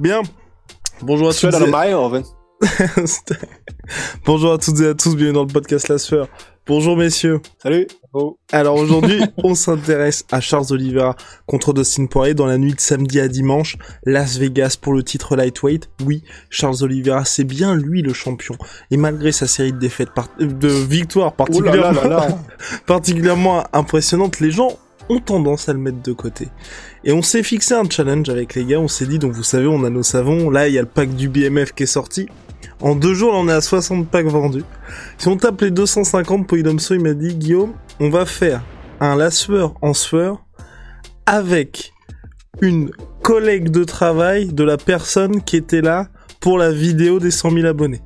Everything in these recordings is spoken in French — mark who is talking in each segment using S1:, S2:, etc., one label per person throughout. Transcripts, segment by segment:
S1: Bien. Bonjour à
S2: er
S1: et-. Bonjour à toutes et à tous, bienvenue dans le podcast La Sphère. Bonjour messieurs.
S2: Salut.
S1: Alors aujourd'hui, on s'intéresse à Charles Oliveira contre Dustin Poirier dans la nuit de samedi à dimanche, Las Vegas pour le titre lightweight. Oui, Charles Oliveira, c'est bien lui le champion. Et malgré sa série de défaites, par- euh, de victoires
S2: Oh là là
S1: particulièrement,
S2: là là.
S1: particulièrement impressionnantes, les gens ont tendance à le mettre de côté. Et on s'est fixé un challenge avec les gars, on s'est dit, donc vous savez, on a nos savons, là il y a le pack du BMF qui est sorti. En deux jours, là, on est à 60 packs vendus. Si on tape les 250, Polydomso, il m'a dit, Guillaume, on va faire un lasseur en sueur avec une collègue de travail de la personne qui était là pour la vidéo des 100 000 abonnés.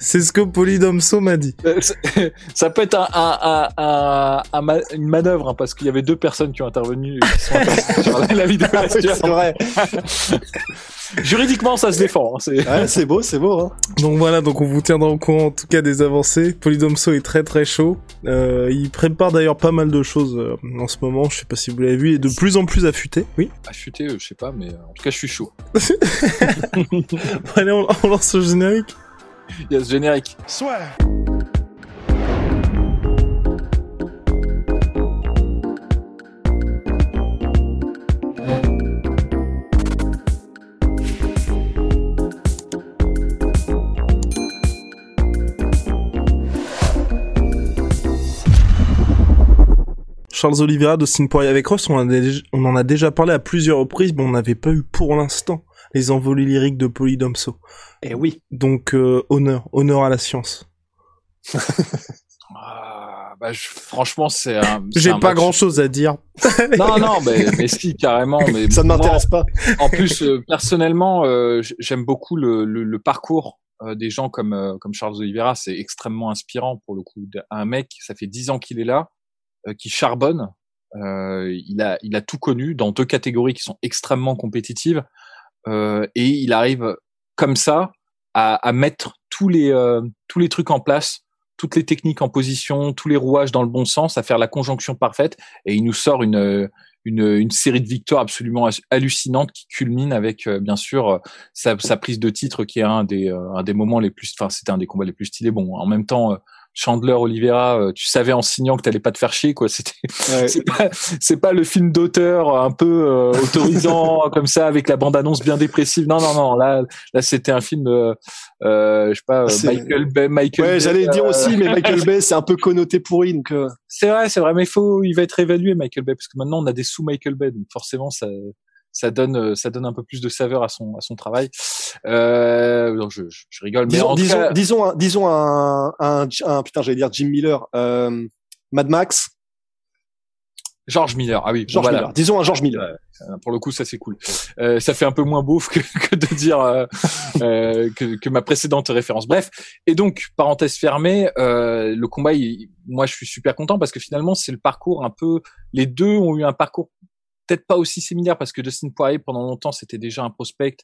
S1: C'est ce que Polydomso m'a dit.
S3: Euh, Ça peut être un, un, un, un- un ma- une manœuvre hein, parce qu'il y avait deux personnes qui ont intervenu qui sont intervenues sur la, la vidéo.
S2: Oui, c'est vrai.
S3: Juridiquement, ça se défend. hein, c'est-
S2: Ouais, c'est beau, c'est beau. Hein.
S1: Donc voilà, donc on vous tiendra au courant en tout cas des avancées. Polydomso est très très chaud. Euh, il prépare d'ailleurs pas mal de choses euh, en ce moment. Je sais pas si vous l'avez vu, il est de plus en plus affûté. Oui.
S3: Affûté, euh, je sais pas, mais en tout cas, je suis chaud.
S1: Bon, allez, on, on lance le générique.
S3: Il y a ce générique.
S4: soit.
S1: Charles Oliveira, Dustin Poirier avec Ross, on, en a déjà- on en a déjà parlé à plusieurs reprises, mais on n'avait pas eu pour l'instant les envolées lyriques de Polydomso.
S2: Eh oui.
S1: Donc euh, honneur, honneur à la science.
S3: Ah, bah, je- franchement, c'est un.
S1: J'ai pas
S3: match-
S1: grand chose à dire.
S3: Non, non, mais, mais si, carrément. Mais
S2: Ça ne m'intéresse pas.
S3: En plus, euh, personnellement, euh, j'aime beaucoup le, le, le parcours euh, des gens comme euh, comme Charles Oliveira. C'est extrêmement inspirant pour le coup. Un mec, ça fait dix ans qu'il est là, euh, qui charbonne. Euh, il a il a tout connu dans deux catégories qui sont extrêmement compétitives euh, et il arrive comme ça à, à mettre tous les euh, tous les trucs en place, toutes les techniques en position, tous les rouages dans le bon sens, à faire la conjonction parfaite. Et il nous sort une une, une série de victoires absolument hallucinantes qui culmine avec euh, bien sûr euh, sa, sa prise de titre qui est un des euh, un des moments les plus enfin c'était un des combats les plus stylés. Bon en même temps euh, Chandler Oliveira euh, tu savais en signant que t'allais pas te faire chier quoi c'était
S2: Ouais.
S3: c'est pas c'est pas le film d'auteur un peu euh, autorisant comme ça avec la bande annonce bien dépressive non non non là là c'était un film euh, euh, je sais pas euh, Michael Bay Michael
S2: Ouais,
S3: Bay,
S2: j'allais dire
S3: euh,
S2: aussi, mais Michael Bay, c'est un peu connoté pourri, donc. euh,
S3: c'est vrai, c'est vrai, mais il faut, il va être évalué Michael Bay parce que maintenant on a des sous Michael Bay, donc forcément ça, ça donne, euh, ça donne un peu plus de saveur à son, à son travail. Euh, non, je, je, je rigole, mais
S2: disons,
S3: en tout
S2: disons,
S3: cas,
S2: disons, un, disons un, un, un- putain, j'allais dire Jim Miller, euh, Mad Max,
S3: George Miller, ah oui,
S2: George
S3: voilà.
S2: Miller. Disons un George Miller.
S3: Euh, Pour le coup, ça c'est cool. Euh, ça fait un peu moins beauf que, que de dire euh, euh, que, que ma précédente référence. Bref, et donc parenthèse fermée, euh, le combat, il- moi je suis super content parce que finalement c'est le parcours un peu. Les deux ont eu un parcours peut-être pas aussi similaire parce que Dustin Poirier pendant longtemps c'était déjà un prospect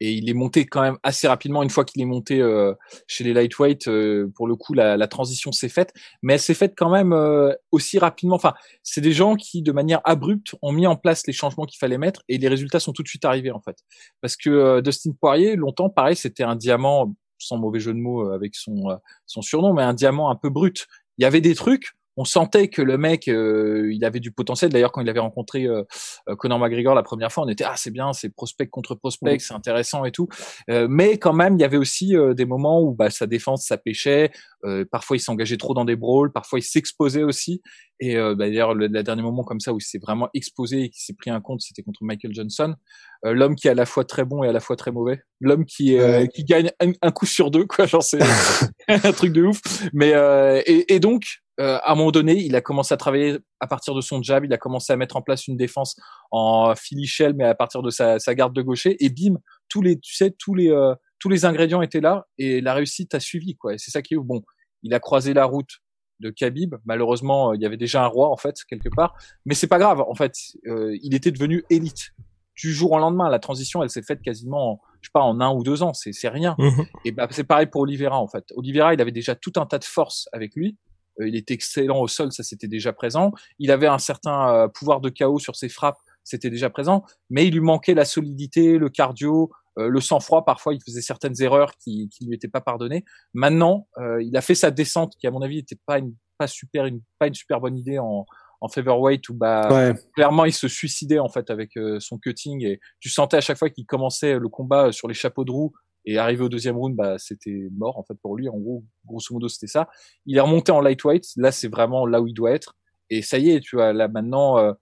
S3: et il est monté quand même assez rapidement une fois qu'il est monté euh, chez les lightweight. euh, pour le coup, la, la transition s'est faite, mais elle s'est faite quand même euh, aussi rapidement. Enfin, c'est des gens qui, de manière abrupte, ont mis en place les changements qu'il fallait mettre et les résultats sont tout de suite arrivés en fait. Parce que euh, Dustin Poirier, longtemps, pareil, c'était un diamant, sans mauvais jeu de mots euh, avec son euh, son surnom, mais un diamant un peu brut. Il y avait des trucs. On sentait que le mec, euh, il avait du potentiel. D'ailleurs, quand il avait rencontré euh, euh, Conor McGregor la première fois, on était ah c'est bien, c'est prospect contre prospect, c'est intéressant et tout. Euh, mais quand même, il y avait aussi euh, des moments où bah, sa défense, ça pêchait. Euh, parfois, il s'engageait trop dans des brawls. Parfois, il s'exposait aussi. Et euh, bah, d'ailleurs, le, le dernier moment comme ça où il s'est vraiment exposé et qui s'est pris un compte, c'était contre Michael Johnson, Euh, l'homme qui est à la fois très bon et à la fois très mauvais, l'homme qui euh, qui gagne un, un coup sur deux, quoi. Genre c'est un truc de ouf. Mais euh, et, et donc euh, à un moment donné, il a commencé à travailler à partir de son jab, il a commencé à mettre en place une défense en Shell, mais à partir de sa, sa garde de gaucher, et bim, tous les, tu sais, tous les, euh, tous les ingrédients étaient là, et la réussite a suivi, quoi. Et c'est ça qui est bon. Il a croisé la route de Khabib. Malheureusement, il y avait déjà un roi en fait quelque part, mais c'est pas grave. En fait, euh, il était devenu élite du jour au lendemain. La transition, elle s'est faite quasiment, en, je sais pas, en un ou deux ans. C'est c'est rien.
S1: Mhm.
S3: Et bah c'est pareil pour Oliveira en fait. Oliveira, il avait déjà tout un tas de force avec lui. Euh, il était excellent au sol, ça c'était déjà présent. Il avait un certain euh, pouvoir de chaos sur ses frappes, c'était déjà présent. Mais il lui manquait la solidité, le cardio, euh, le sang-froid. Parfois, il faisait certaines erreurs qui qui lui étaient pas pardonnées. Maintenant, euh, il a fait sa descente, qui à mon avis était pas une pas super une pas une super bonne idée en en featherweight où bah
S2: Ouais.
S3: clairement il se suicidait en fait avec euh, son cutting et tu sentais à chaque fois qu'il commençait le combat sur les chapeaux de roue et arrivé au deuxième round bah c'était mort en fait pour lui. En gros grosso modo c'était ça. Il est remonté en lightweight. Là c'est vraiment là où il doit être. Et ça y est tu vois là maintenant euh,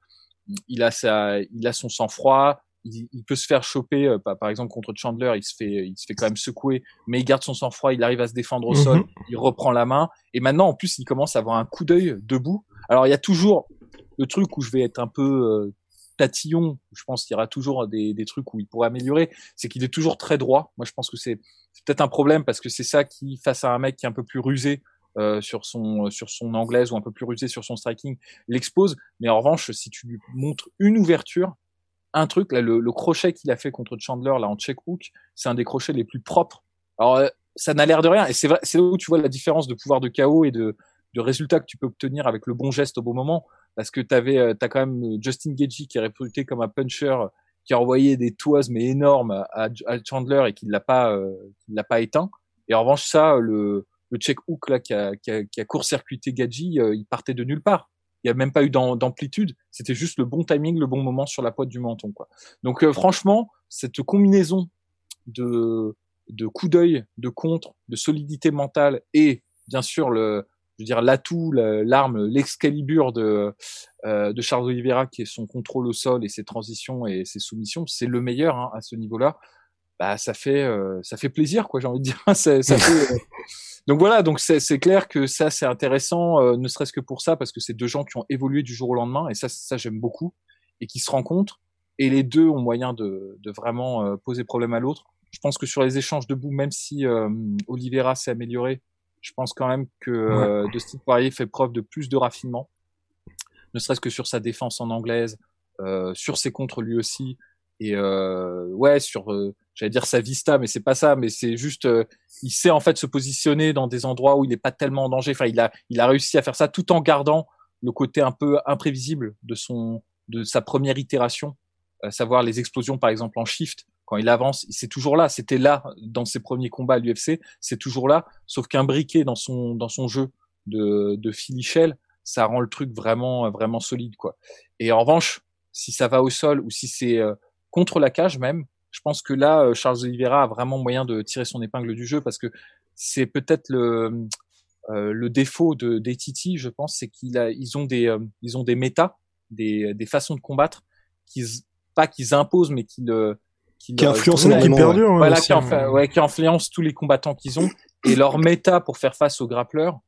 S3: il a sa il a son sang froid il, il peut se faire choper euh, par exemple contre Chandler. Il se fait il se fait quand même secouer mais il garde son sang froid il arrive à se défendre au
S1: Mhm.
S3: sol. Il reprend la main. Et maintenant en plus il commence à avoir un coup d'œil debout. Alors il y a toujours le truc où je vais être un peu euh, tatillon, je pense qu'il y aura toujours des, des trucs où il pourrait améliorer, c'est qu'il est toujours très droit. Moi, je pense que c'est peut-être un problème parce que c'est ça qui, face à un mec qui est un peu plus rusé euh, sur son sur son anglaise ou un peu plus rusé sur son striking, l'expose. Mais en revanche, si tu lui montres une ouverture, un truc, là, le, le crochet qu'il a fait contre Chandler là en check hook, c'est un des crochets les plus propres. Alors, euh, ça n'a l'air de rien, et c'est vrai, c'est là où tu vois la différence de pouvoir de KO et de de résultats que tu peux obtenir avec le bon geste au bon moment parce que t'avais euh, t'as quand même euh, Justin Gagey qui est réputé comme un puncher euh, qui a envoyé des toises mais énormes à, Chandler et qui l'a pas euh, qui l'a pas éteint. Et en revanche ça le le check hook là qui a court-circuité Gagey il partait de nulle part. Il y a même pas eu d'am- d'amplitude. C'était juste le bon timing le bon moment sur la pointe du menton quoi. Donc franchement cette combinaison de de coups d'œil de contre de solidité mentale et bien sûr le je veux dire l'atout, la- l'arme, l'excalibur de euh, de Charles Oliveira qui est son contrôle au sol et ses transitions et ses soumissions, c'est le meilleur hein, à ce niveau-là. Bah ça fait euh, ça fait plaisir quoi, j'ai envie de dire. Ça- ça fait, euh, Donc voilà, donc c'est c'est clair que ça c'est intéressant, euh, ne serait-ce que pour ça parce que c'est deux gens qui ont évolué du jour au lendemain et ça ça j'aime beaucoup et qui se rencontrent et les deux ont moyen de de vraiment euh, poser problème à l'autre. Je pense que sur les échanges debout, même si euh, Oliveira s'est amélioré, je pense quand même que euh, Dustin Poirier fait preuve de plus de raffinement, ne serait-ce que sur sa défense en anglaise, euh, sur ses contres lui aussi, et euh, ouais sur, euh, j'allais dire sa vista, mais c'est pas ça, mais c'est juste, euh, il sait en fait se positionner dans des endroits où il n'est pas tellement en danger. Enfin, il a, il a réussi à faire ça tout en gardant le côté un peu imprévisible de son, de sa première itération, à savoir les explosions par exemple en shift. Quand il avance, c'est toujours là. C'était là dans ses premiers combats à l'UFC, c'est toujours là. Sauf qu'un briquet dans son dans son jeu de de Shell, ça rend le truc vraiment vraiment solide quoi. Et en revanche, si ça va au sol ou si c'est euh, contre la cage même, je pense que là euh, Charles Oliveira a vraiment moyen de tirer son épingle du jeu parce que c'est peut-être le euh, le défaut de des Titi, je pense, c'est qu'ils ils ont des euh, ils ont des méta, des des façons de combattre qu'ils pas qu'ils imposent mais qu'ils
S2: Qui
S3: euh,
S1: ouais. hein,
S3: voilà,
S1: aussi,
S3: qui, enfa- ouais, qui influence tous les combattants qu'ils ont. Et leur méta pour faire face aux grappleurs,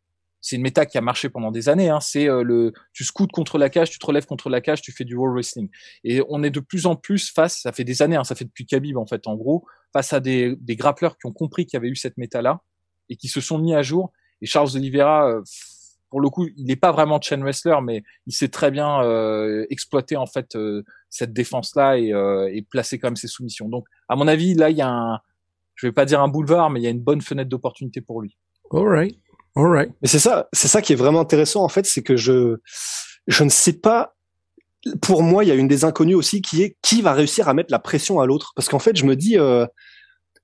S3: c'est une méta qui a marché pendant des années. Hein. C'est euh, le, tu scoutes contre la cage, tu te relèves contre la cage, tu fais du wall wrestling. Et on est de plus en plus face, ça fait des années, hein, ça fait depuis Khabib en fait, en gros, face à des, des grappleurs qui ont compris qu'il y avait eu cette méta-là et qui se sont mis à jour. Et Charles Oliveira, euh, pour le coup, il n'est pas vraiment chain wrestler, mais il sait très bien euh, exploiter en fait euh, cette défense-là et, euh, et placer quand même ses soumissions. Donc, à mon avis, là, il y a un, je vais pas dire un boulevard, mais il y a une bonne fenêtre d'opportunité pour lui.
S1: Alright. Alright.
S2: Mais c'est ça, c'est ça qui est vraiment intéressant en fait, c'est que je, je ne sais pas. Pour moi, il y a une des inconnues aussi qui est qui va réussir à mettre la pression à l'autre, parce qu'en fait, je me dis, euh,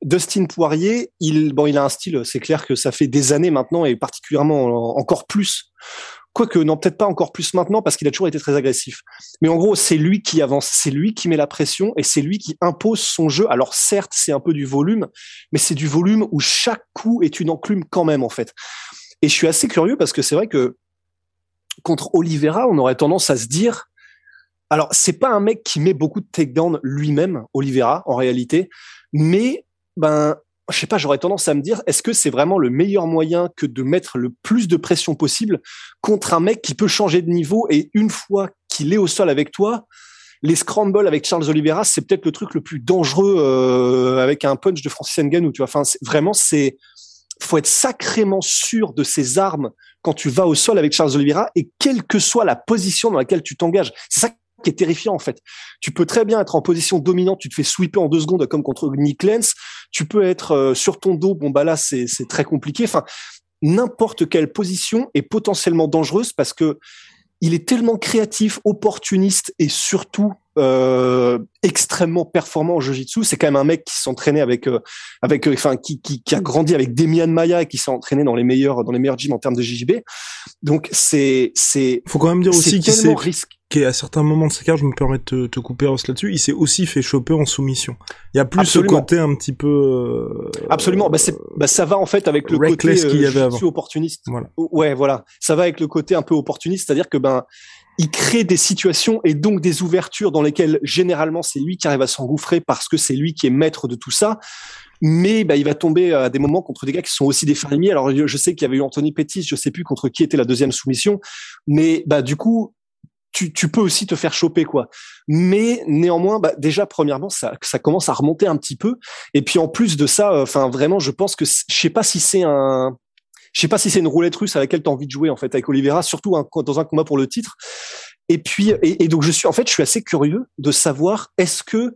S2: Dustin Poirier, il, bon, il a un style, c'est clair que ça fait des années maintenant et particulièrement en- encore plus. Quoique, non, peut-être pas encore plus maintenant parce qu'il a toujours été très agressif. Mais en gros, c'est lui qui avance, c'est lui qui met la pression et c'est lui qui impose son jeu. Alors certes, c'est un peu du volume, mais c'est du volume où chaque coup est une enclume quand même, en fait. Et je suis assez curieux parce que c'est vrai que contre Oliveira, on aurait tendance à se dire, alors c'est pas un mec qui met beaucoup de takedown lui-même, Oliveira, en réalité, mais ben je sais pas, j'aurais tendance à me dire, est-ce que c'est vraiment le meilleur moyen que de mettre le plus de pression possible contre un mec qui peut changer de niveau et une fois qu'il est au sol avec toi, les scrambles avec Charles Oliveira, c'est peut-être le truc le plus dangereux euh, avec un punch de Francis Ngannou, tu vois. Enfin, vraiment, c'est faut être sacrément sûr de ses armes quand tu vas au sol avec Charles Oliveira et quelle que soit la position dans laquelle tu t'engages. C'est ça qui est terrifiant en fait. Tu peux très bien être en position dominante, tu te fais sweeper en deux secondes comme contre Nick Lenz. Tu peux être euh, sur ton dos, bon bah là c'est très compliqué. Enfin, n'importe quelle position est potentiellement dangereuse parce que il est tellement créatif, opportuniste et surtout euh, extrêmement performant au jiu-jitsu. C'est quand même un mec qui s'entraînait avec, euh, avec, euh, enfin, qui, qui, qui, a grandi avec Demian Maya et qui s'est entraîné dans les meilleurs, dans les meilleurs gyms en termes de JJB. Donc c'est, c'est.
S1: Faut quand même dire aussi qu'il s'est, qu'à certains moments de sa carrière, je me permets de te, couper Ross là-dessus, il s'est aussi fait choper en soumission. Il y a plus ce côté un petit peu. Euh,
S2: Absolument. Bah, bah, ça va en fait avec le côté qu'il y avait avant. opportuniste. Voilà. Ouais, voilà. Ça va avec le côté un peu opportuniste, c'est-à-dire que ben il crée des situations et donc des ouvertures dans lesquelles généralement c'est lui qui arrive à s'engouffrer parce que c'est lui qui est maître de tout ça. Mais bah, il va tomber à des moments contre des gars qui sont aussi des fermiers. Alors je sais qu'il y avait eu Anthony Pettis, je sais plus contre qui était la deuxième soumission, mais bah du coup tu, tu peux aussi te faire choper quoi. Mais néanmoins, bah, déjà premièrement, ça, ça commence à remonter un petit peu. Et puis en plus de ça, enfin vraiment, je pense que je sais pas si c'est un je sais pas si c'est une roulette russe à laquelle tu as envie de jouer en fait avec Oliveira, surtout dans un combat pour le titre. Et puis et, donc je suis en fait je suis assez curieux de savoir est-ce que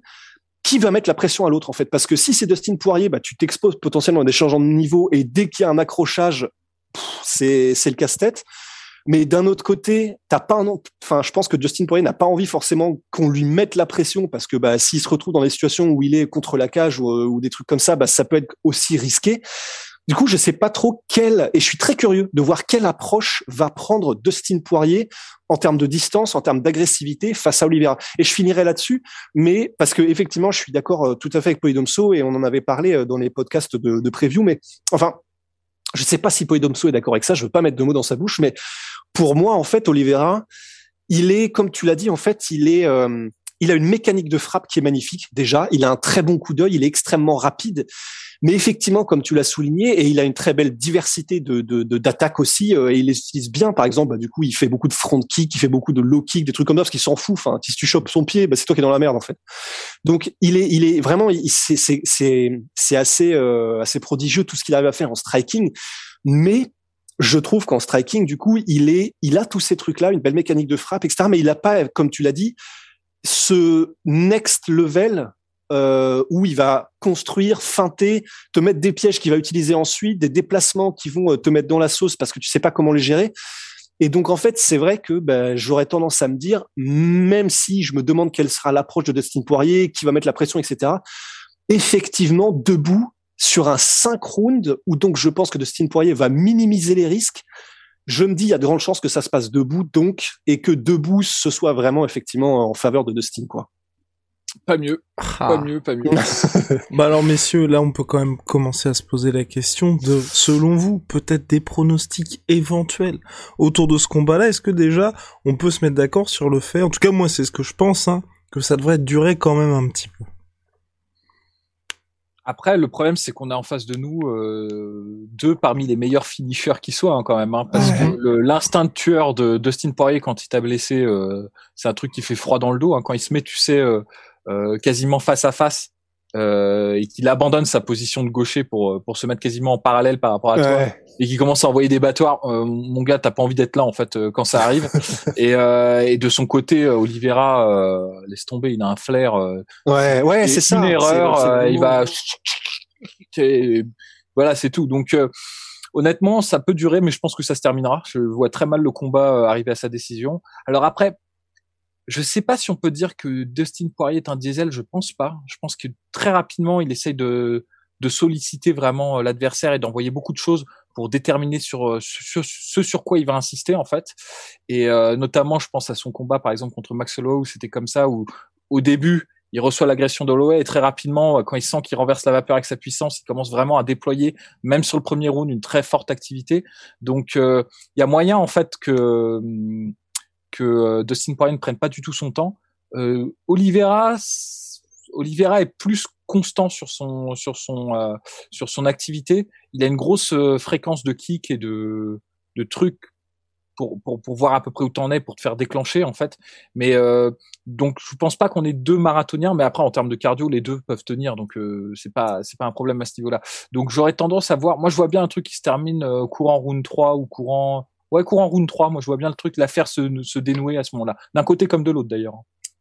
S2: qui va mettre la pression à l'autre en fait? Parce que si c'est Dustin Poirier, bah tu t'exposes potentiellement à des changements de niveau et dès qu'il y a un accrochage, c'est c'est le casse-tête. Mais d'un autre côté, t'as pas un, enfin, je pense que Justin Poirier n'a pas envie forcément qu'on lui mette la pression parce que bah, s'il se retrouve dans des situations où il est contre la cage ou, ou des trucs comme ça, bah, ça peut être aussi risqué. Du coup, je sais pas trop quelle, et je suis très curieux de voir quelle approche va prendre Dustin Poirier en termes de distance, en termes d'agressivité face à Oliveira. Et je finirai là-dessus, mais parce que effectivement, je suis d'accord euh, tout à fait avec Poidomso et on en avait parlé euh, dans les podcasts de, de preview, mais enfin, je sais pas si Poidomso est d'accord avec ça. Je veux pas mettre de mots dans sa bouche, mais pour moi, en fait, Oliveira, il est, comme tu l'as dit, en fait, il est, euh, il a une mécanique de frappe qui est magnifique. Déjà, il a un très bon coup d'œil, il est extrêmement rapide. Mais effectivement, comme tu l'as souligné, et il a une très belle diversité de d'attaques aussi, euh, et il les utilise bien. Par exemple, bah, du coup, il fait beaucoup de front kick, il fait beaucoup de low kick, des trucs comme ça, parce qu'il s'en fout. Enfin, si tu chopes son pied, bah, c'est toi qui es dans la merde en fait. Donc, il est, il est vraiment, c'est c'est c'est assez euh, assez prodigieux tout ce qu'il arrive à faire en striking, mais je trouve qu'en striking, du coup, il est, il a tous ces trucs-là, une belle mécanique de frappe, etc. Mais il n'a pas, comme tu l'as dit, ce next level euh, où il va construire, feinter, te mettre des pièges qu'il va utiliser ensuite, des déplacements qui vont euh, te mettre dans la sauce parce que tu sais pas comment les gérer. Et donc en fait, c'est vrai que ben, j'aurais tendance à me dire, même si je me demande quelle sera l'approche de Dustin Poirier, qui va mettre la pression, etc. Effectivement, debout sur un 5 rounds où donc je pense que Dustin Poirier va minimiser les risques. Je me dis, il y a de grandes chances que ça se passe debout, donc, et que debout, ce soit vraiment effectivement en faveur de Dustin, quoi.
S3: Pas mieux, pas ah. mieux, pas mieux.
S1: bah alors messieurs, là on peut quand même commencer à se poser la question de, selon vous, peut-être des pronostics éventuels autour de ce combat-là. Est-ce que déjà on peut se mettre d'accord sur le fait, en tout cas moi c'est ce que je pense, hein, que ça devrait durer quand même un petit peu?
S3: Après, le problème, c'est qu'on a en face de nous euh, deux parmi les meilleurs finishers qui soient hein, quand même, hein, parce que l'instinct de tueur de Dustin Poirier quand il t'a blessé, euh, c'est un truc qui fait froid dans le dos. Hein, quand il se met, tu sais, euh, euh, quasiment face à face euh, et qu'il abandonne sa position de gaucher pour pour se mettre quasiment en parallèle par rapport à toi et qui commence à envoyer des battoirs euh, mon gars t'as pas envie d'être là en fait quand ça arrive. Et, et de son côté Oliveira laisse tomber. Il a un flair
S2: ouais ouais c'est ça.
S3: une erreur il va voilà c'est tout. Donc honnêtement ça peut durer mais je pense que ça se terminera. Je vois très mal le combat arriver à sa décision. Alors après je sais pas si on peut dire que Dustin Poirier est un diesel, je pense pas. Je pense que très rapidement, il essaye de, de solliciter vraiment euh, l'adversaire et d'envoyer beaucoup de choses pour déterminer sur, euh, ce sur quoi il va insister en fait. Et euh, notamment, je pense à son combat par exemple contre Max Holloway où c'était comme ça où au début il reçoit l'agression d'Holloway et très rapidement, quand il sent qu'il renverse la vapeur avec sa puissance, il commence vraiment à déployer, même sur le premier round, une très forte activité. Donc, il y a moyen en fait que hum, que euh, Dustin Poirier ne prenne pas du tout son temps. Euh, Oliveira, Oliveira est plus constant sur son sur son euh, sur son activité. Il a une grosse euh, fréquence de kick et de de trucs pour, pour, pour voir à peu près où t'en es pour te faire déclencher en fait. Mais euh, donc je pense pas qu'on ait deux marathoniens, mais après en termes de cardio, les deux peuvent tenir, donc euh, c'est pas c'est pas un problème à ce niveau-là. Donc j'aurais tendance à voir, moi je vois bien un truc qui se termine courant round 3 ou courant ouais courant round 3, moi je vois bien le truc l'affaire se se dénouer à ce moment-là, d'un côté comme de l'autre d'ailleurs.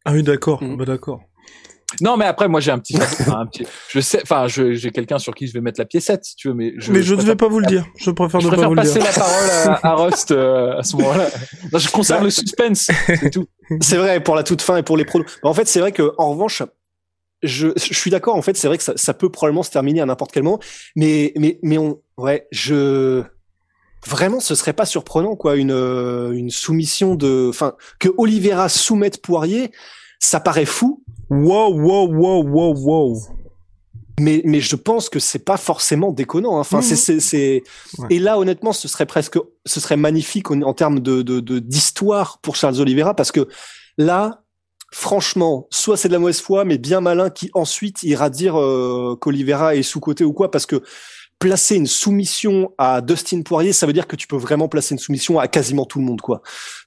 S1: Ah oui d'accord,
S2: Mhm.
S1: bah d'accord.
S3: Non, mais après, moi, j'ai un petit, enfin, un petit, je sais, enfin, je- j'ai quelqu'un sur qui je vais mettre la piécette, si tu veux, mais je,
S1: Mais je ne
S3: préfère-
S1: vais pas vous le dire. Je préfère
S3: Je
S1: ne pas
S3: préfère
S1: vous le
S3: passer
S1: dire.
S3: la parole à, à Rust euh, à ce moment-là. Non, je conserve le suspense, c'est tout.
S2: C'est vrai pour la toute fin et pour les pronos. En fait, c'est vrai que en revanche, je, je suis d'accord. En fait, c'est vrai que ça, ça peut probablement se terminer à n'importe quel moment. Mais mais mais on, ouais, je vraiment, ce serait pas surprenant quoi, une euh, une soumission de, enfin, que Oliveira soumette Poirier, ça paraît fou.
S1: Wow, wow, wow, wow, wow.
S2: Mais, mais je pense que c'est pas forcément déconnant. hein. Enfin,
S1: Mhm.
S2: c'est, c'est.
S1: Ouais.
S2: Et là, honnêtement, ce serait presque, ce serait magnifique en, en termes de, de, de- d'histoire pour Charles Oliveira, parce que là, franchement, soit c'est de la mauvaise foi, mais bien malin qui ensuite ira dire euh, qu'Oliveira est sous côté ou quoi, parce que placer une soumission à Dustin Poirier, ça veut dire que tu peux vraiment placer une soumission à quasiment tout le monde, quoi.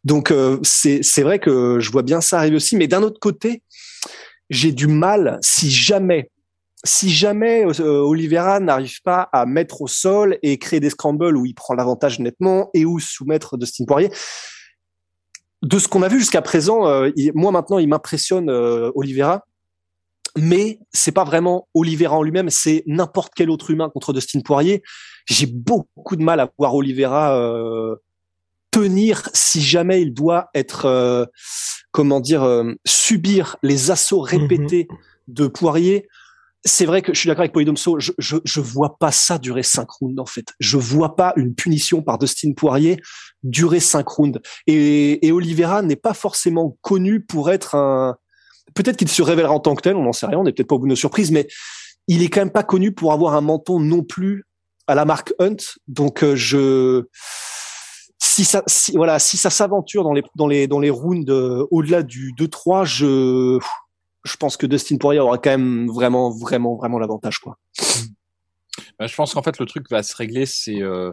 S2: Donc euh, c'est, vrai que je vois bien ça arriver aussi, mais d'un autre côté, j'ai du mal si jamais si jamais euh, Oliveira n'arrive pas à mettre au sol et créer des scrambles où il prend l'avantage nettement et où soumettre Dustin Poirier, de ce qu'on a vu jusqu'à présent, euh, moi maintenant il m'impressionne euh, Oliveira, mais c'est pas vraiment Oliveira en lui-même, c'est n'importe quel autre humain contre Dustin Poirier. J'ai beaucoup de mal à voir Oliveira euh, tenir si jamais il doit être, euh, comment dire, euh, subir les assauts répétés de Poirier c'est vrai que je suis d'accord avec Polydomso, je, je, je vois pas ça durer cinq rounds, en fait. Je vois pas une punition par Dustin Poirier durer cinq rounds. Et, et Oliveira n'est pas forcément connu pour être un, peut-être qu'il se révélera en tant que tel, on n'en sait rien, on n'est peut-être pas au bout de nos surprises, mais il est quand même pas connu pour avoir un menton non plus à la marque Hunt. Donc, euh, je, si ça, voilà, si ça s'aventure dans les, dans les, dans les rounds euh, au-delà du 2-3, je, je pense que Dustin Poirier aura quand même vraiment, vraiment, vraiment l'avantage, quoi.
S3: Bah, je pense qu'en fait, le truc va se régler, c'est, euh,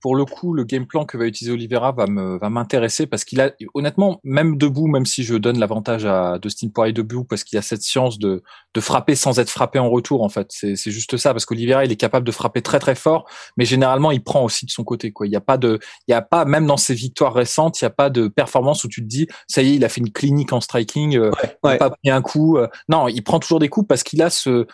S3: Pour le coup, le game plan que va utiliser Oliveira va me va m'intéresser parce qu'il a honnêtement même debout, même si je donne l'avantage à Dustin Poirier debout parce qu'il a cette science de de frapper sans être frappé en retour en fait. C'est c'est juste ça parce qu'Oliveira il est capable de frapper très très fort, mais généralement il prend aussi de son côté quoi. Il y a pas de il y a pas même dans ses victoires récentes, il y a pas de performance où tu te dis ça y est, il a fait une clinique en striking, euh, il a pas pris un coup. euh, non, il prend toujours des coups parce qu'il a ce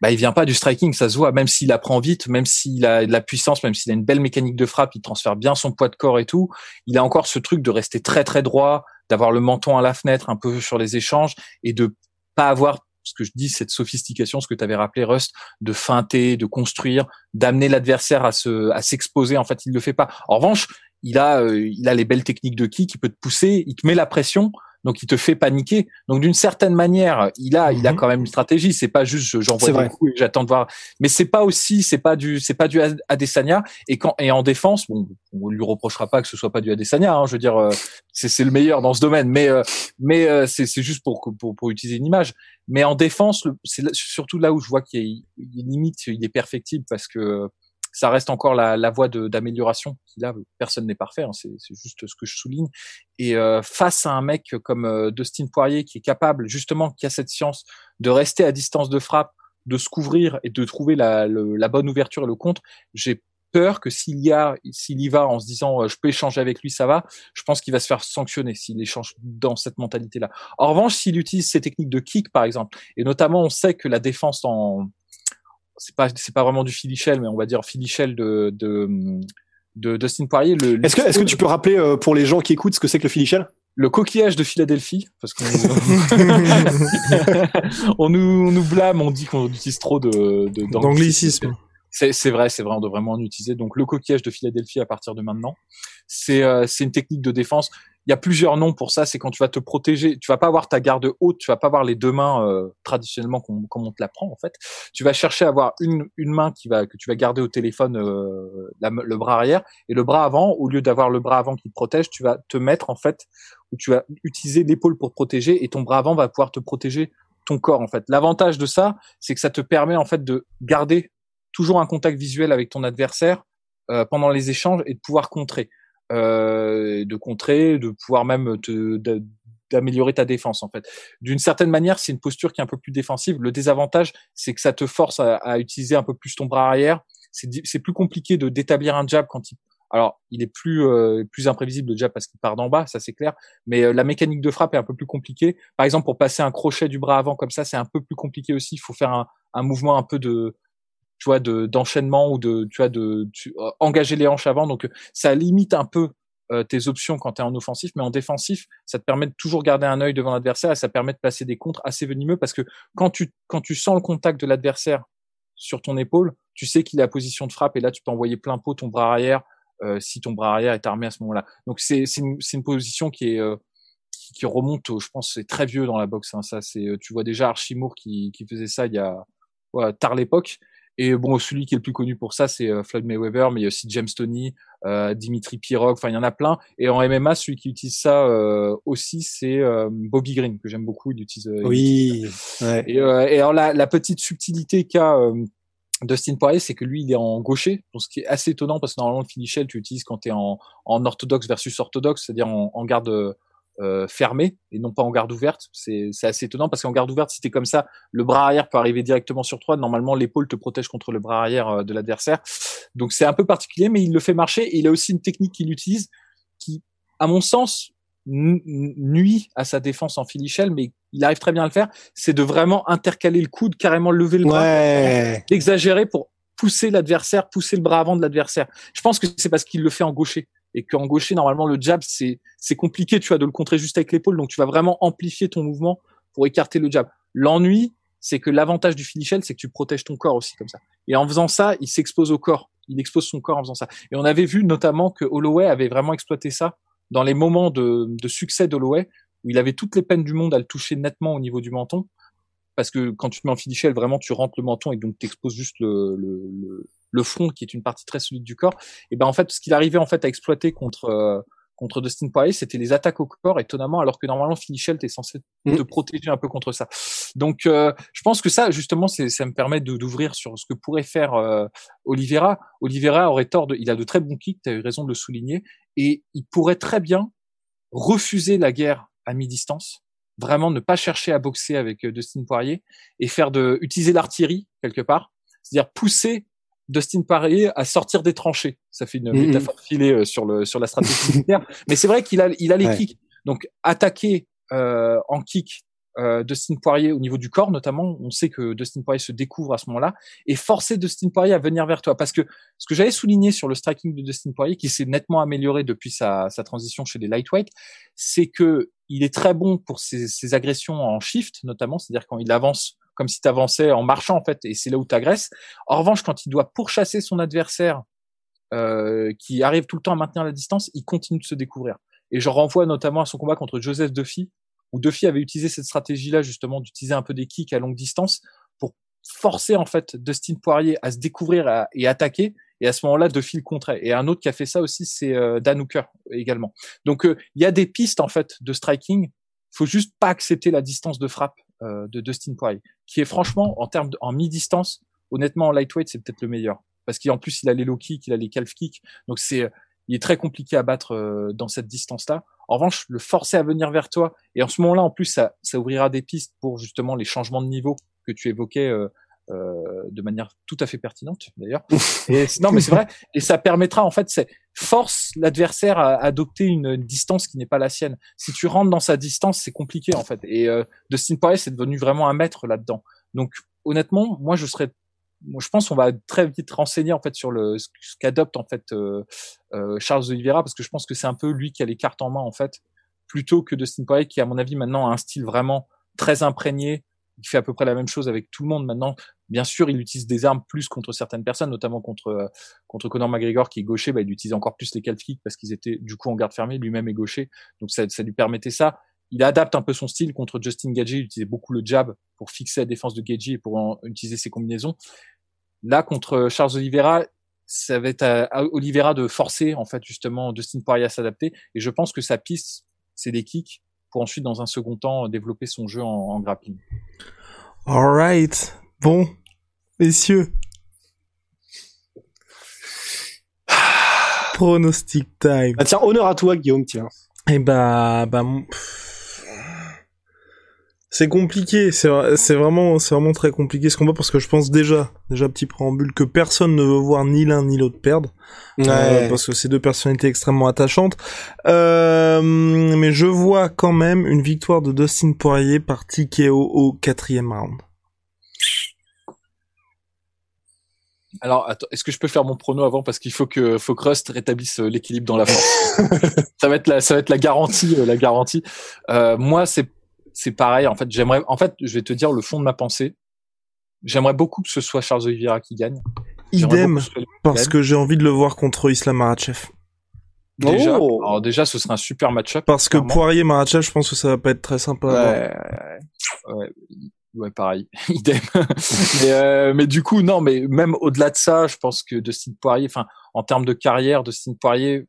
S3: bah, il vient pas du striking, ça se voit, même s'il apprend vite, même s'il a de la puissance, même s'il a une belle mécanique de frappe, il transfère bien son poids de corps et tout, il a encore ce truc de rester très très droit, d'avoir le menton à la fenêtre un peu sur les échanges et de pas avoir ce que je dis, cette sophistication, ce que tu avais rappelé, Rust, de feinter, de construire, d'amener l'adversaire à se, à s'exposer. En fait, il le fait pas. En revanche, il a, euh, il a les belles techniques de kick, il peut te pousser, il te met la pression, donc il te fait paniquer. Donc d'une certaine manière, il a, il a
S1: Mhm.
S3: quand même une stratégie. C'est pas juste je- j'envoie des coups et j'attends de voir. Mais c'est pas aussi, c'est pas du, c'est pas du Ad- Adesanya. Et quand et en défense, bon, on lui reprochera pas que ce soit pas du Adesanya. Hein, je veux dire, euh, c'est c'est le meilleur dans ce domaine. Mais euh, mais euh, c'est c'est juste pour, pour pour utiliser une image. Mais en défense, c'est surtout là où je vois qu'il y a une limite, il est perfectible parce que ça reste encore la, la voie d'amélioration. Là, personne n'est parfait, hein, c'est c'est juste ce que je souligne. Et euh, face à un mec comme euh, Dustin Poirier qui est capable, justement, qui a cette science de rester à distance de frappe, de se couvrir et de trouver la, le- la bonne ouverture et le contre, j'ai peur que s'il y a, s'il y va en se disant euh, je peux échanger avec lui, ça va, je pense qu'il va se faire sanctionner s'il échange dans cette mentalité-là. En revanche, s'il utilise ses techniques de kick, par exemple, et notamment on sait que la défense en c'est pas c'est pas vraiment du filichel, mais on va dire filichel de de, de Dustin Poirier. Le,
S2: Est-ce que, est-ce que tu peux rappeler euh, pour les gens qui écoutent ce que c'est que le filichel
S3: le coquillage de Philadelphie, parce qu'on on nous, on nous blâme, on dit qu'on utilise trop de
S1: d'anglicisme.
S3: C'est vrai, c'est vrai, on devrait vraiment en utiliser. Donc le coquillage de Philadelphie à partir de maintenant, c'est euh, c'est une technique de défense. Il y a plusieurs noms pour ça. C'est quand tu vas te protéger. Tu vas pas avoir ta garde haute. Tu vas pas avoir les deux mains euh, traditionnellement comme, on te l'apprend en fait. Tu vas chercher à avoir une une main qui va que tu vas garder au téléphone euh, le bras arrière et le bras avant. Au lieu d'avoir le bras avant qui te protège, tu vas te mettre en fait où tu vas utiliser l'épaule pour protéger et ton bras avant va pouvoir te protéger ton corps en fait. L'avantage de ça, c'est que ça te permet en fait de garder toujours un contact visuel avec ton adversaire euh, pendant les échanges et de pouvoir contrer, euh, de contrer, de pouvoir même te d'améliorer ta défense en fait. D'une certaine manière, c'est une posture qui est un peu plus défensive. Le désavantage, c'est que ça te force à, à, utiliser un peu plus ton bras arrière. C'est plus compliqué de d'établir un jab quand il alors, il est plus euh, plus imprévisible le jab parce qu'il part d'en bas, ça c'est clair. Mais euh, la mécanique de frappe est un peu plus compliquée. Par exemple, pour passer un crochet du bras avant comme ça, c'est un peu plus compliqué aussi. Il faut faire un, un mouvement un peu de tu vois, de d'enchaînement ou de, tu vois, de euh, engager les hanches avant. Donc, ça limite un peu euh, tes options quand tu es en offensif, mais en défensif, ça te permet de toujours garder un œil devant l'adversaire et ça permet de placer des contres assez venimeux parce que quand tu quand tu sens le contact de l'adversaire sur ton épaule, tu sais qu'il est à position de frappe et là tu peux envoyer plein pot ton bras arrière euh, si ton bras arrière est armé à ce moment-là. Donc c'est c'est une, une, position qui est qui, remonte, je pense, c'est très vieux dans la boxe. Hein, ça, c'est tu vois déjà Archimour qui qui faisait ça il y a ouais, tard l'époque et bon, celui qui est le plus connu pour ça, c'est euh, Floyd Mayweather, mais il y a aussi James Tony, euh, Dimitri Pirog, enfin il y en a plein. Et en MMA, celui qui utilise ça euh, aussi, c'est euh, Bobby Green, que j'aime beaucoup. Il utilise.
S2: oui.
S3: Ouais. Et, et, alors la, la petite subtilité qu'a Dustin Poirier, c'est que lui, il est en gaucher, ce qui est assez étonnant parce que normalement le finichel, tu utilises quand tu es en, en orthodoxe versus orthodoxe, c'est-à-dire en, en garde euh, fermé et non pas en garde ouverte. C'est assez étonnant parce qu'en garde ouverte, si t'es comme ça, le bras arrière peut arriver directement sur toi. Normalement, l'épaule te protège contre le bras arrière euh, de l'adversaire. Donc c'est un peu particulier, mais il le fait marcher. Et il a aussi une technique qu'il utilise qui, à mon sens, nuit à sa défense en filichelle, mais il arrive très bien à le faire. C'est de vraiment intercaler le coude, carrément lever le bras,
S2: ouais.
S3: exagérer pour pousser l'adversaire, pousser le bras avant de l'adversaire. Je pense que c'est parce qu'il le fait en gaucher et qu'en gaucher normalement le jab c'est c'est compliqué tu vois de le contrer juste avec l'épaule donc tu vas vraiment amplifier ton mouvement pour écarter le jab. L'ennui c'est que l'avantage du finichel c'est que tu protèges ton corps aussi comme ça. Et en faisant ça, il s'expose au corps, il expose son corps en faisant ça. Et on avait vu notamment que Holloway avait vraiment exploité ça dans les moments de, de succès d'Holloway où il avait toutes les peines du monde à le toucher nettement au niveau du menton parce que quand tu te mets en finichel, vraiment tu rentres le menton et donc tu exposes juste le, le, le front qui est une partie très solide du corps, et ben en fait ce qu'il arrivait en fait à exploiter contre euh, contre Dustin Poirier, c'était les attaques au corps, étonnamment, alors que normalement Finichel, t'es censé mm. te protéger un peu contre ça. Donc, euh, je pense que ça, justement, ça me permet d'ouvrir sur ce que pourrait faire euh, Oliveira. Oliveira aurait tort, de, il a de très bons kicks, tu as eu raison de le souligner, et il pourrait très bien refuser la guerre à mi-distance, vraiment ne pas chercher à boxer avec Dustin Poirier et faire de utiliser l'artillerie quelque part, c'est-à-dire pousser Dustin Poirier à sortir des tranchées. Ça fait une mm-hmm. métaphore filée euh, sur le sur la stratégie militaire, mais c'est vrai qu'il a il a les kicks. Donc attaquer euh, en kick euh, Dustin Poirier au niveau du corps notamment, on sait que Dustin Poirier se découvre à ce moment-là et forcer Dustin Poirier à venir vers toi parce que ce que j'avais souligné sur le striking de Dustin Poirier qui s'est nettement amélioré depuis sa, sa transition chez les lightweight, c'est que il est très bon pour ses, ses agressions en shift notamment, c'est-à-dire quand il avance comme si tu avançais en marchant en fait, et c'est là où tu. En revanche, quand il doit pourchasser son adversaire euh, qui arrive tout le temps à maintenir la distance, il continue de se découvrir. Et je renvoie notamment à son combat contre Joseph Duffy, où Duffy avait utilisé cette stratégie-là justement d'utiliser un peu des kicks à longue distance pour forcer en fait Dustin Poirier à se découvrir et attaquer. Et à ce moment-là, Duffy le contrait. Et un autre qui a fait ça aussi, c'est euh, Dan Hooker également. Donc euh, il y a des pistes en fait de striking. Faut juste pas accepter la distance de frappe de Dustin Poirier, qui est franchement en termes en mi-distance, honnêtement en lightweight c'est peut-être le meilleur parce qu'en plus il a les low kicks, il a les calf kicks, donc c'est il est très compliqué à battre euh, dans cette distance-là. En revanche, le forcer à venir vers toi et en ce moment-là en plus ça ça ouvrira des pistes pour justement les changements de niveau que tu évoquais euh, de manière tout à fait pertinente d'ailleurs. non, mais c'est vrai. Et ça permettra en fait, c'est force l'adversaire à adopter une, distance qui n'est pas la sienne. Si tu rentres dans sa distance, c'est compliqué en fait. Et euh, Dustin Poirier, c'est devenu vraiment un maître là-dedans. Donc honnêtement, moi je serais moi, je pense qu'on va très vite renseigner en fait sur le ce qu'adopte en fait euh, euh, Charles Oliveira parce que je pense que c'est un peu lui qui a les cartes en main en fait plutôt que Dustin Poirier qui, à mon avis, maintenant a un style vraiment très imprégné. Il fait à peu près la même chose avec tout le monde maintenant. Bien sûr, il utilise des armes plus contre certaines personnes, notamment contre euh, contre Conor McGregor qui est gaucher. Bah, il utilise encore plus les calf kicks parce qu'ils étaient du coup en garde fermée. Lui-même est gaucher, donc ça, lui permettait ça. Il adapte un peu son style contre Justin Gagey. Il utilisait beaucoup le jab pour fixer la défense de Gagey et pour utiliser ses combinaisons. Là, contre Charles Oliveira, ça va être à, Oliveira de forcer en fait justement Dustin Poirier à s'adapter. Et je pense que sa piste, c'est des kicks pour ensuite, dans un second temps, développer son jeu en, en grappling.
S1: Alright. Bon, messieurs. Pronostic time.
S2: Ah tiens, honneur à toi, Guillaume, tiens.
S1: Eh bah, bah, c'est compliqué, c'est vraiment, c'est vraiment très compliqué ce combat parce que je pense déjà, déjà petit préambule, que personne ne veut voir ni l'un ni l'autre perdre, euh, parce que c'est deux personnalités extrêmement attachantes. Euh, mais je vois quand même une victoire de Dustin Poirier par TKO au quatrième round.
S3: Alors, est-ce que je peux faire mon prono avant parce qu'il faut que faut que Rust rétablisse euh, l'équilibre dans la force? ça va être la ça va être la garantie la garantie. moi, c'est c'est pareil. En fait, j'aimerais, en fait, je vais te dire le fond de ma pensée. J'aimerais beaucoup que ce soit Charles Oliveira qui gagne.
S1: Idem, parce que j'ai envie de le voir contre Islam Makhachev.
S3: Déjà, oh. alors déjà, ce serait un super match-up.
S1: Parce que Poirier Makhachev, je pense que ça va pas être très sympa.
S3: Ouais, ouais, ouais pareil, idem. mais, euh, mais du coup, non, mais même au-delà de ça, je pense que Dustin Poirier, enfin, en termes de carrière, Dustin Poirier,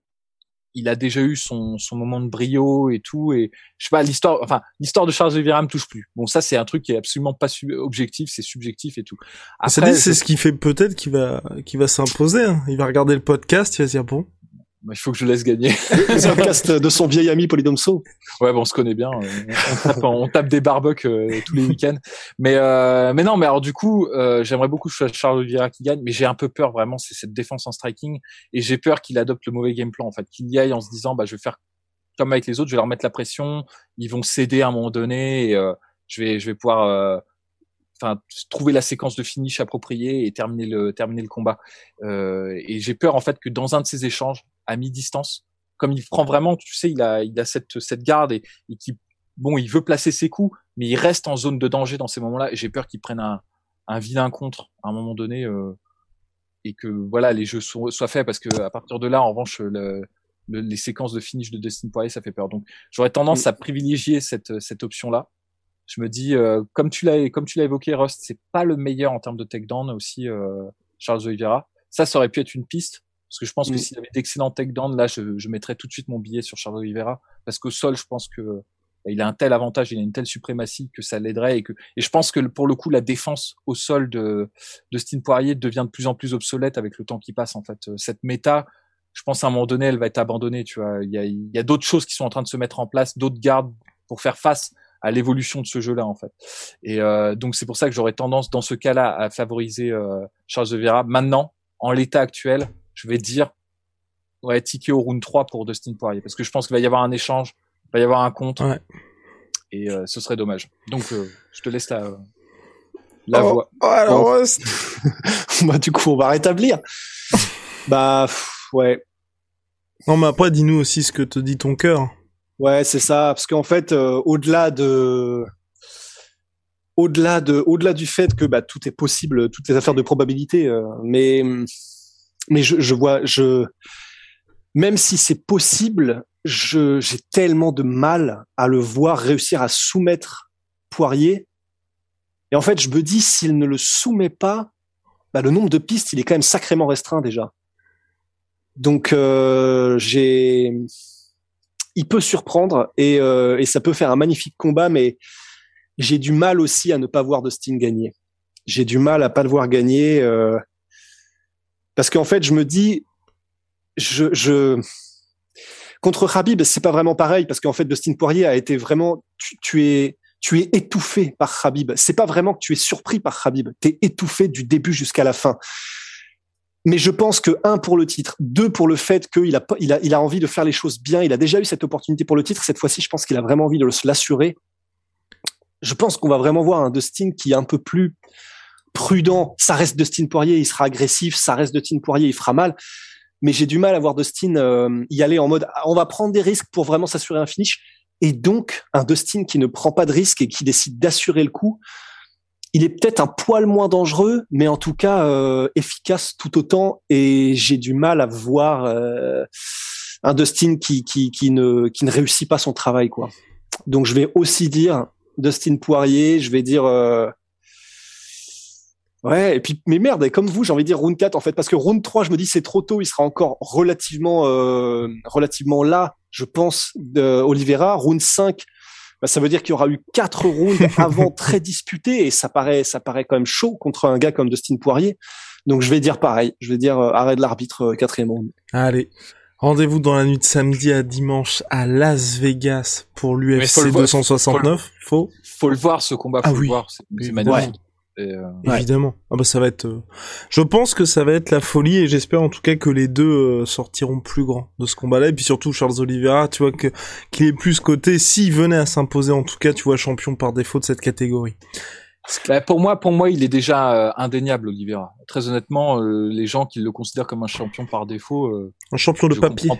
S3: il a déjà eu son, son moment de brio et tout et je sais pas l'histoire enfin l'histoire de Charles Oliveira me touche plus bon ça c'est un truc qui est absolument pas objectif c'est subjectif et tout
S1: Après, c'est ce qui fait peut-être qu'il va qu'il va s'imposer hein. il va regarder le podcast il va se dire bon
S3: il faut que je laisse gagner.
S2: C'est un podcast de son vieil ami Polydomso.
S3: Ouais, bon, on se connaît bien. On tape, des barbecues euh, tous les week-ends. Mais euh, mais non, mais alors du coup, euh, j'aimerais beaucoup que ce soit Charles Oliveira qui gagne, mais j'ai un peu peur vraiment, c'est cette défense en striking, et j'ai peur qu'il adopte le mauvais game plan en fait, qu'il y aille en se disant, bah je vais faire comme avec les autres, je vais leur mettre la pression, ils vont céder à un moment donné, et je vais je vais pouvoir enfin trouver la séquence de finish appropriée et terminer le terminer le combat. Euh, et j'ai peur en fait que dans un de ces échanges à mi-distance, comme il prend vraiment, tu sais, il a il a cette cette garde et, et qui bon, il veut placer ses coups, mais il reste en zone de danger dans ces moments-là. Et j'ai peur qu'il prenne un un vilain contre à un moment donné euh, et que voilà les jeux soient, soient, faits parce que à partir de là, en revanche, le, les séquences de finish de Dustin Poirier, ça fait peur. Donc j'aurais tendance à privilégier cette cette option là je me dis, euh, comme tu l'as, comme tu l'as évoqué, Rust, c'est pas le meilleur en termes de takedown aussi, euh, Charles Oliveira. Ça, ça aurait pu être une piste, parce que je pense que mm. s'il avait d'excellents takedowns, là, je, je mettrais tout de suite mon billet sur Charles Oliveira, parce qu'au sol, je pense que bah, il a un tel avantage, il a une telle suprématie que ça l'aiderait et que et je pense que pour le coup la défense au sol de de Stine Poirier devient de plus en plus obsolète avec le temps qui passe en fait. Cette méta, je pense à un moment donné, elle va être abandonnée. Tu vois, il y a il y a d'autres choses qui sont en train de se mettre en place, d'autres gardes pour faire face à l'évolution de ce jeu-là en fait. Et euh, donc c'est pour ça que j'aurais tendance dans ce cas-là à favoriser euh, Charles Vera. Maintenant, en l'état actuel, je vais dire ouais ticket au round 3 pour Dustin Poirier parce que je pense qu'il va y avoir un échange, il va y avoir un compte ouais. et euh, ce serait dommage. Donc euh, je te laisse la la
S2: oh,
S3: voix.
S2: Oh, alors bah du coup on va rétablir. bah ouais.
S1: Non mais après dis-nous aussi ce que te dit ton cœur.
S2: Ouais, c'est ça, parce qu'en fait, euh, au-delà de, au-delà de, au-delà du fait que bah, tout est possible, toutes les affaires de probabilité, euh, mais, mais je, je vois, je, même si c'est possible, je, j'ai tellement de mal à le voir réussir à soumettre Poirier. Et en fait, je me dis, s'il ne le soumet pas, bah, le nombre de pistes, il est quand même sacrément restreint déjà. Donc, euh, j'ai, il peut surprendre et, euh, et, ça peut faire un magnifique combat, mais j'ai du mal aussi à ne pas voir Dustin gagner. J'ai du mal à pas le voir gagner euh, parce qu'en fait, je me dis, je, je contre Khabib, c'est pas vraiment pareil parce qu'en fait, Dustin Poirier a été vraiment, tu, tu es tu es étouffé par Khabib. C'est pas vraiment que tu es surpris par Khabib. Tu es étouffé du début jusqu'à la fin mais je pense que un pour le titre, deux pour le fait qu'il a, il a, il a envie de faire les choses bien. Il a déjà eu cette opportunité pour le titre. Cette fois-ci, je pense qu'il a vraiment envie de se l'assurer. Je pense qu'on va vraiment voir un Dustin qui est un peu plus prudent. Ça reste Dustin Poirier, il sera agressif. Ça reste Dustin Poirier, il fera mal. Mais j'ai du mal à voir Dustin euh, y aller en mode on va prendre des risques pour vraiment s'assurer un finish. Et donc, un Dustin qui ne prend pas de risque et qui décide d'assurer le coup, il est peut-être un poil moins dangereux, mais en tout cas euh, efficace tout autant. Et j'ai du mal à voir euh, un Dustin qui, ne, réussit pas son travail. quoi. Donc je vais aussi dire Dustin Poirier, je vais dire... Euh, Ouais, et puis, mais merde, comme vous, j'ai envie de dire round 4, en fait, parce que round 3, je me dis, c'est trop tôt, il sera encore relativement, relativement là, je pense, de Oliveira. Round 5, bah, ça veut dire qu'il y aura eu quatre rounds avant très disputés, et ça paraît, ça paraît quand même chaud contre un gars comme Dustin Poirier. Donc, je vais dire pareil, je vais dire euh, arrêt de l'arbitre, euh, quatrième round.
S1: Allez. Rendez-vous dans la nuit de samedi à dimanche à Las Vegas pour l'UFC 269.
S3: Faut, faut le voir ce combat, faut ah, le voir, c'est magnifique.
S1: Euh, Évidemment. Ah bah ça va être. Euh, je pense que ça va être la folie et j'espère en tout cas que les deux euh, sortiront plus grands de ce combat-là et puis surtout Charles Oliveira, tu vois que qu'il est plus côté s'il venait à s'imposer en tout cas, tu vois champion par défaut de cette catégorie.
S3: Bah, pour moi, pour moi, il est déjà indéniable, Oliveira. Très honnêtement, les gens qui le considèrent comme un champion par défaut,
S1: un champion de papier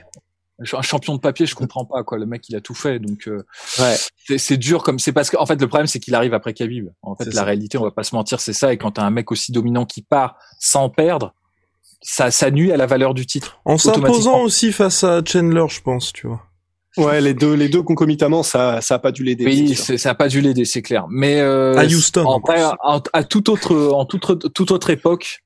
S3: un champion de papier, je comprends pas quoi. Le mec, il a tout fait, donc euh, ouais. c'est dur comme c'est parce qu'en fait le problème c'est qu'il arrive après Khabib. En fait, la réalité, on va pas se mentir, c'est ça. Et quand t'as un mec aussi dominant qui part sans perdre, ça, ça nuit à la valeur du titre.
S1: En s'imposant aussi face à Chandler, je pense, tu vois.
S2: Ouais, les deux, les deux concomitamment, ça, ça a pas dû l'aider.
S3: Oui, ça a pas dû l'aider, c'est clair. Mais euh,
S1: à Houston.
S3: En, à, à toute autre, en toute, toute autre époque,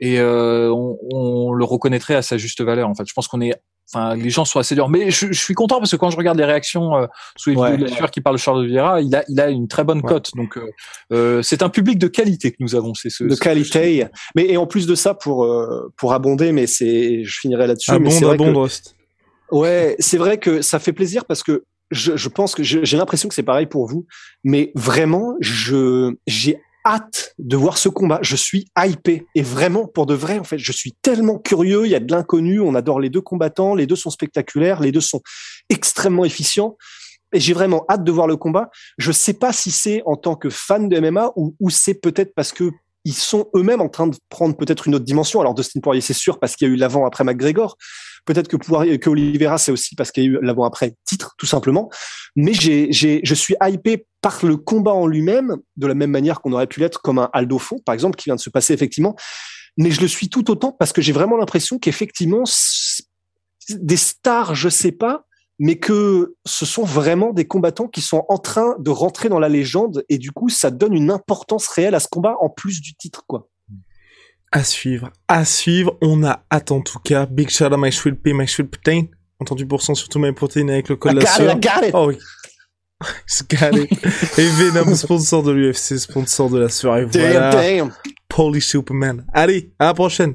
S3: et euh, on, on, le reconnaîtrait à sa juste valeur. En fait, je pense qu'on est Enfin, les gens sont assez durs. Mais je, je, suis content parce que quand je regarde les réactions euh, sous les vidéos de la qui parle de Charles Vieira, il a, il a une très bonne cote. Donc, euh, euh, c'est un public de qualité que nous avons. C'est ce,
S2: de qualité. Mais et en plus de ça, pour euh, pour abonder, mais c'est, je finirai là-dessus.
S1: Abonde, abonde, que,
S2: Ouais, c'est vrai que ça fait plaisir parce que je, je pense que j'ai l'impression que c'est pareil pour vous, mais vraiment, je j'ai hâte de voir ce combat. Je suis hypé. Et vraiment, pour de vrai, en fait, je suis tellement curieux. Il y a de l'inconnu. On adore les deux combattants. Les deux sont spectaculaires. Les deux sont extrêmement efficients. Et j'ai vraiment hâte de voir le combat. Je sais pas si c'est en tant que fan de MMA ou, ou c'est peut-être parce que ils sont eux-mêmes en train de prendre peut-être une autre dimension. Alors Dustin Poirier, c'est sûr, parce qu'il y a eu l'avant après McGregor. Peut-être que Poirier, que Oliveira, c'est aussi parce qu'il y a eu l'avant après titre, tout simplement. Mais j'ai, j'ai, je suis hypé par le combat en lui-même, de la même manière qu'on aurait pu l'être comme un Aldo Font, par exemple, qui vient de se passer effectivement. Mais je le suis tout autant parce que j'ai vraiment l'impression qu'effectivement, des stars, je sais pas, mais que ce sont vraiment des combattants qui sont en train de rentrer dans la légende et du coup ça donne une importance réelle à ce combat en plus du titre quoi.
S1: À suivre, à suivre, on a hâte en tout cas. Big shout out my sweet pea, my sweet protein. Entendu pour cent surtout mes protéines avec le code la sueur. Oh oui. got it. et Venom, sponsor de l'UFC, sponsor de la soirée. Voilà. Damn. Polish Superman. Allez, à la prochaine.